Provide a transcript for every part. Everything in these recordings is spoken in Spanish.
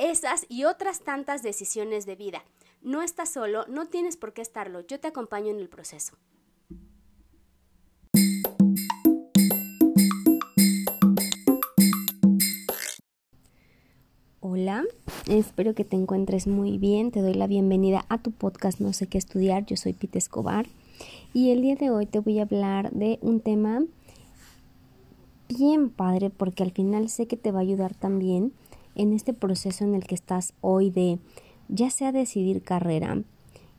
esas y otras tantas decisiones de vida. No estás solo, no tienes por qué estarlo, yo te acompaño en el proceso. Hola, espero que te encuentres muy bien. Te doy la bienvenida a tu podcast No sé qué estudiar. Yo soy Pete Escobar y el día de hoy te voy a hablar de un tema bien padre porque al final sé que te va a ayudar también en este proceso en el que estás hoy de ya sea decidir carrera,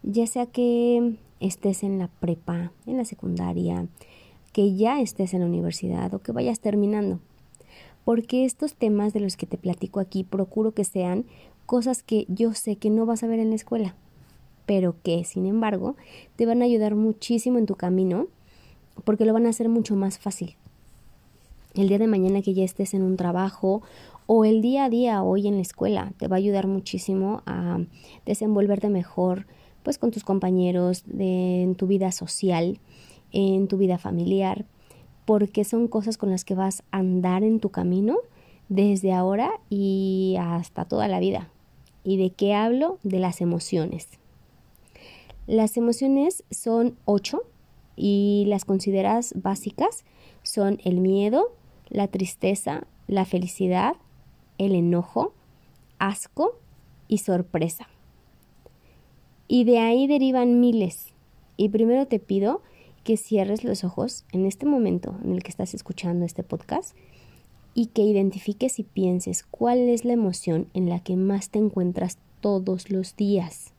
ya sea que estés en la prepa, en la secundaria, que ya estés en la universidad o que vayas terminando. Porque estos temas de los que te platico aquí procuro que sean cosas que yo sé que no vas a ver en la escuela, pero que sin embargo te van a ayudar muchísimo en tu camino porque lo van a hacer mucho más fácil el día de mañana que ya estés en un trabajo o el día a día hoy en la escuela te va a ayudar muchísimo a desenvolverte mejor pues con tus compañeros en tu vida social, en tu vida familiar, porque son cosas con las que vas a andar en tu camino desde ahora y hasta toda la vida. ¿Y de qué hablo? De las emociones. Las emociones son ocho y las consideras básicas son el miedo, la tristeza, la felicidad, el enojo, asco y sorpresa. Y de ahí derivan miles. Y primero te pido que cierres los ojos en este momento en el que estás escuchando este podcast y que identifiques y pienses cuál es la emoción en la que más te encuentras todos los días.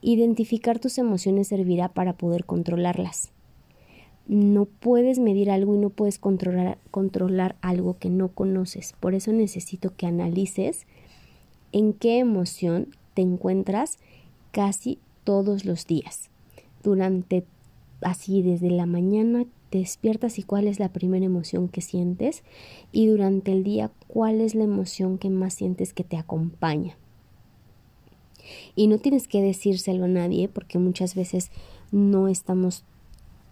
Identificar tus emociones servirá para poder controlarlas no puedes medir algo y no puedes controlar, controlar algo que no conoces. Por eso necesito que analices en qué emoción te encuentras casi todos los días. Durante así desde la mañana te despiertas y cuál es la primera emoción que sientes y durante el día cuál es la emoción que más sientes que te acompaña. Y no tienes que decírselo a nadie porque muchas veces no estamos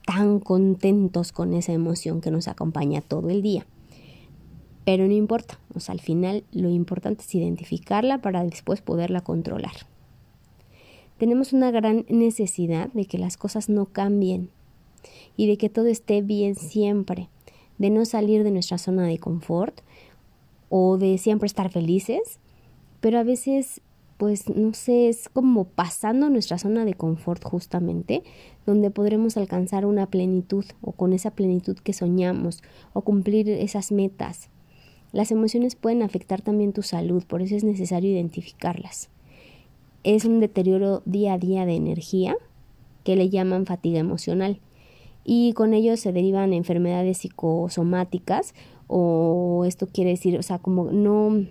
tan contentos con esa emoción que nos acompaña todo el día. Pero no importa, o al final lo importante es identificarla para después poderla controlar. Tenemos una gran necesidad de que las cosas no cambien y de que todo esté bien siempre, de no salir de nuestra zona de confort o de siempre estar felices, pero a veces pues no sé, es como pasando nuestra zona de confort justamente, donde podremos alcanzar una plenitud o con esa plenitud que soñamos o cumplir esas metas. Las emociones pueden afectar también tu salud, por eso es necesario identificarlas. Es un deterioro día a día de energía que le llaman fatiga emocional y con ello se derivan enfermedades psicosomáticas o esto quiere decir, o sea, como no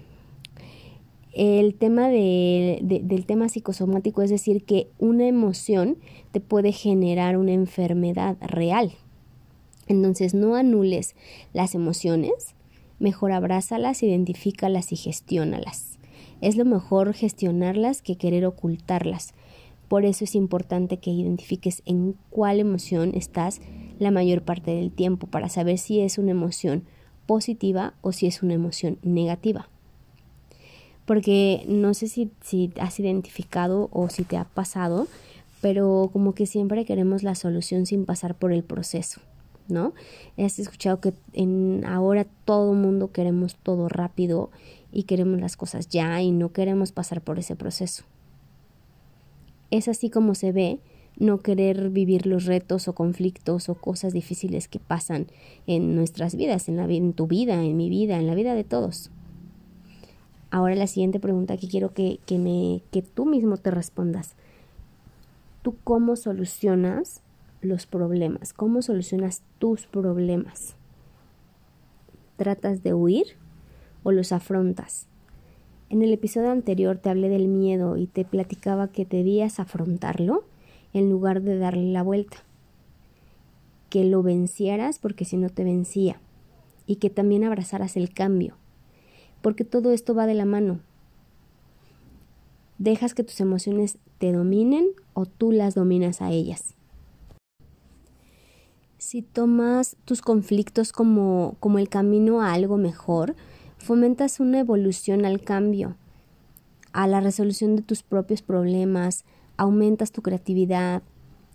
el tema del tema psicosomático, es decir, que una emoción te puede generar una enfermedad real. Entonces no anules las emociones, mejor abrázalas, identifícalas y gestiónalas. Es lo mejor gestionarlas que querer ocultarlas. Por eso es importante que identifiques en cuál emoción estás la mayor parte del tiempo para saber si es una emoción positiva o si es una emoción negativa porque no sé si, si has identificado o si te ha pasado, pero como que siempre queremos la solución sin pasar por el proceso, ¿no? Has escuchado que en ahora todo mundo queremos todo rápido y queremos las cosas ya y no queremos pasar por ese proceso. Es así como se ve no querer vivir los retos o conflictos o cosas difíciles que pasan en nuestras vidas, en, la, en tu vida, en mi vida, en la vida de todos. Ahora la siguiente pregunta que quiero que, que, me, que tú mismo te respondas. ¿Tú cómo solucionas los problemas? ¿Cómo solucionas tus problemas? ¿Tratas de huir o los afrontas? En el episodio anterior te hablé del miedo y te platicaba que debías afrontarlo en lugar de darle la vuelta. Que lo vencieras porque si no te vencía. Y que también abrazaras el cambio. Porque todo esto va de la mano. Dejas que tus emociones te dominen o tú las dominas a ellas. Si tomas tus conflictos como, como el camino a algo mejor, fomentas una evolución al cambio, a la resolución de tus propios problemas, aumentas tu creatividad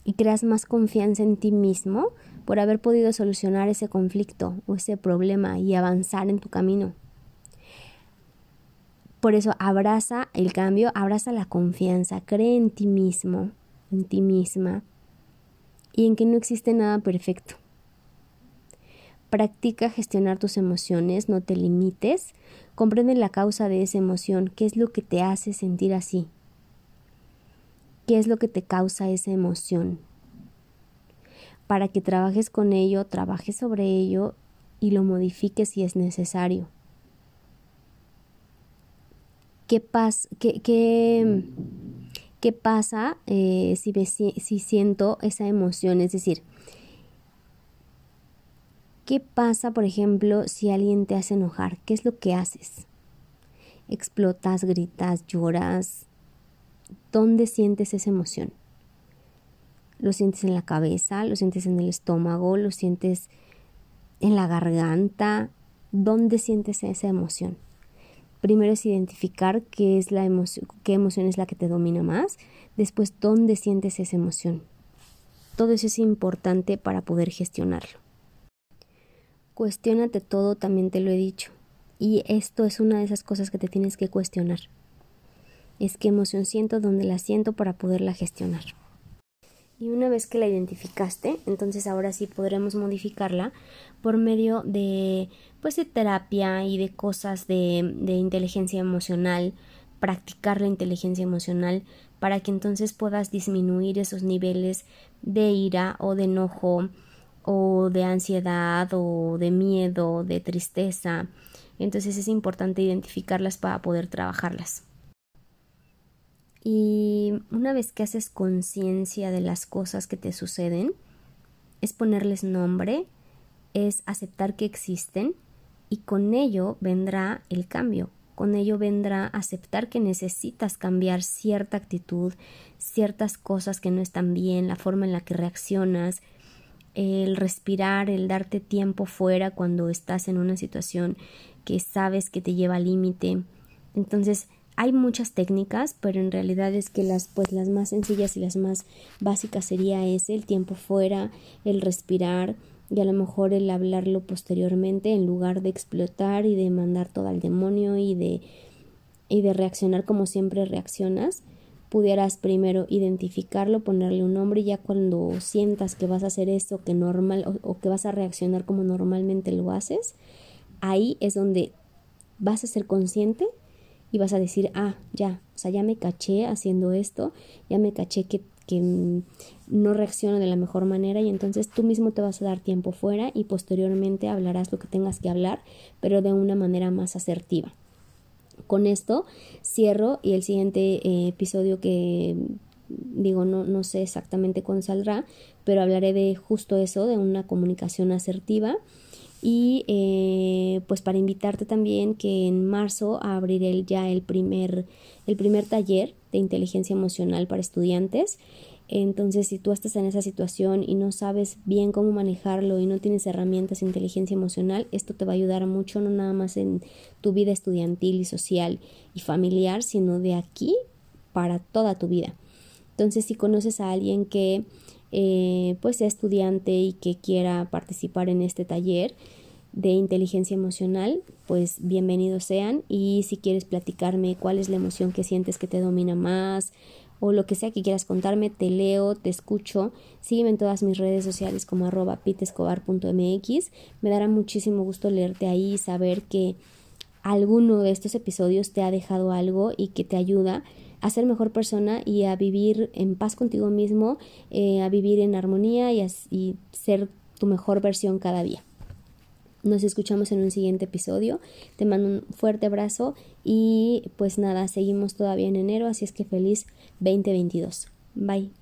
y creas más confianza en ti mismo por haber podido solucionar ese conflicto o ese problema y avanzar en tu camino. Por eso abraza el cambio, abraza la confianza, cree en ti mismo, en ti misma y en que no existe nada perfecto. Practica gestionar tus emociones, no te limites, comprende la causa de esa emoción, qué es lo que te hace sentir así, qué es lo que te causa esa emoción. Para que trabajes con ello, trabajes sobre ello y lo modifiques si es necesario. ¿Qué, pasa? qué, qué, pasa eh, si, si siento esa emoción? Es decir, ¿Qué pasa, por ejemplo, si alguien te hace enojar? ¿Qué es lo que haces? ¿Explotas, gritas, lloras? ¿Dónde sientes esa emoción? ¿Lo sientes en la cabeza? ¿Lo sientes en el estómago? ¿Lo sientes en la garganta? ¿Dónde sientes esa emoción? Primero es identificar qué es la emoción, qué emoción es la que te domina más, después dónde sientes esa emoción. Todo eso es importante para poder gestionarlo. Cuestiónate todo, también te lo he dicho. Y esto es una de esas cosas que te tienes que cuestionar. Es qué emoción siento, dónde la siento para poderla gestionar. Y una vez que la identificaste, entonces ahora sí podremos modificarla por medio de pues de terapia y de cosas de, de inteligencia emocional, practicar la inteligencia emocional para que entonces puedas disminuir esos niveles de ira o de enojo o de ansiedad o de miedo, de tristeza. Entonces es importante identificarlas para poder trabajarlas. Y una vez que haces conciencia de las cosas que te suceden, es ponerles nombre, es aceptar que existen y con ello vendrá el cambio. Con ello vendrá aceptar que necesitas cambiar cierta actitud, ciertas cosas que no están bien, la forma en la que reaccionas, el respirar, el darte tiempo fuera cuando estás en una situación que sabes que te lleva al límite. Entonces, hay muchas técnicas, pero en realidad es que las pues las más sencillas y las más básicas sería ese, el tiempo fuera, el respirar y a lo mejor el hablarlo posteriormente en lugar de explotar y de mandar todo al demonio y de y de reaccionar como siempre reaccionas pudieras primero identificarlo, ponerle un nombre y ya cuando sientas que vas a hacer eso que normal o, que vas a reaccionar como normalmente lo haces, ahí es donde vas a ser consciente y vas a decir, ah, ya, o sea, ya me caché haciendo esto, ya me caché que, que no reacciono de la mejor manera y entonces tú mismo te vas a dar tiempo fuera y posteriormente hablarás lo que tengas que hablar, pero de una manera más asertiva. Con esto cierro y el siguiente eh, episodio que digo no, no sé exactamente cuándo saldrá, pero hablaré de justo eso, de una comunicación asertiva. Y eh, pues para invitarte también que en marzo abriré ya el primer, el primer taller de inteligencia emocional para estudiantes entonces, si tú estás en esa situación y no sabes bien cómo manejarlo y no tienes herramientas de inteligencia emocional, esto te va a ayudar mucho, no nada más en tu vida estudiantil y social y familiar, sino de aquí para toda tu vida. Entonces, si conoces a alguien que eh, pues sea estudiante y que quiera participar en este taller de inteligencia emocional, pues bienvenidos sean. Y si quieres platicarme cuál es la emoción que sientes que te domina más, o lo que sea que quieras contarme, te leo, te escucho. Sígueme en todas mis redes sociales como arroba pitescobar.mx. Me dará muchísimo gusto leerte ahí y saber que alguno de estos episodios te ha dejado algo y que te ayuda a ser mejor persona y a vivir en paz contigo mismo, eh, a vivir en armonía y, a, y ser tu mejor versión cada día. Nos escuchamos en un siguiente episodio. Te mando un fuerte abrazo y pues nada, seguimos todavía en enero, así es que feliz 2022. Bye.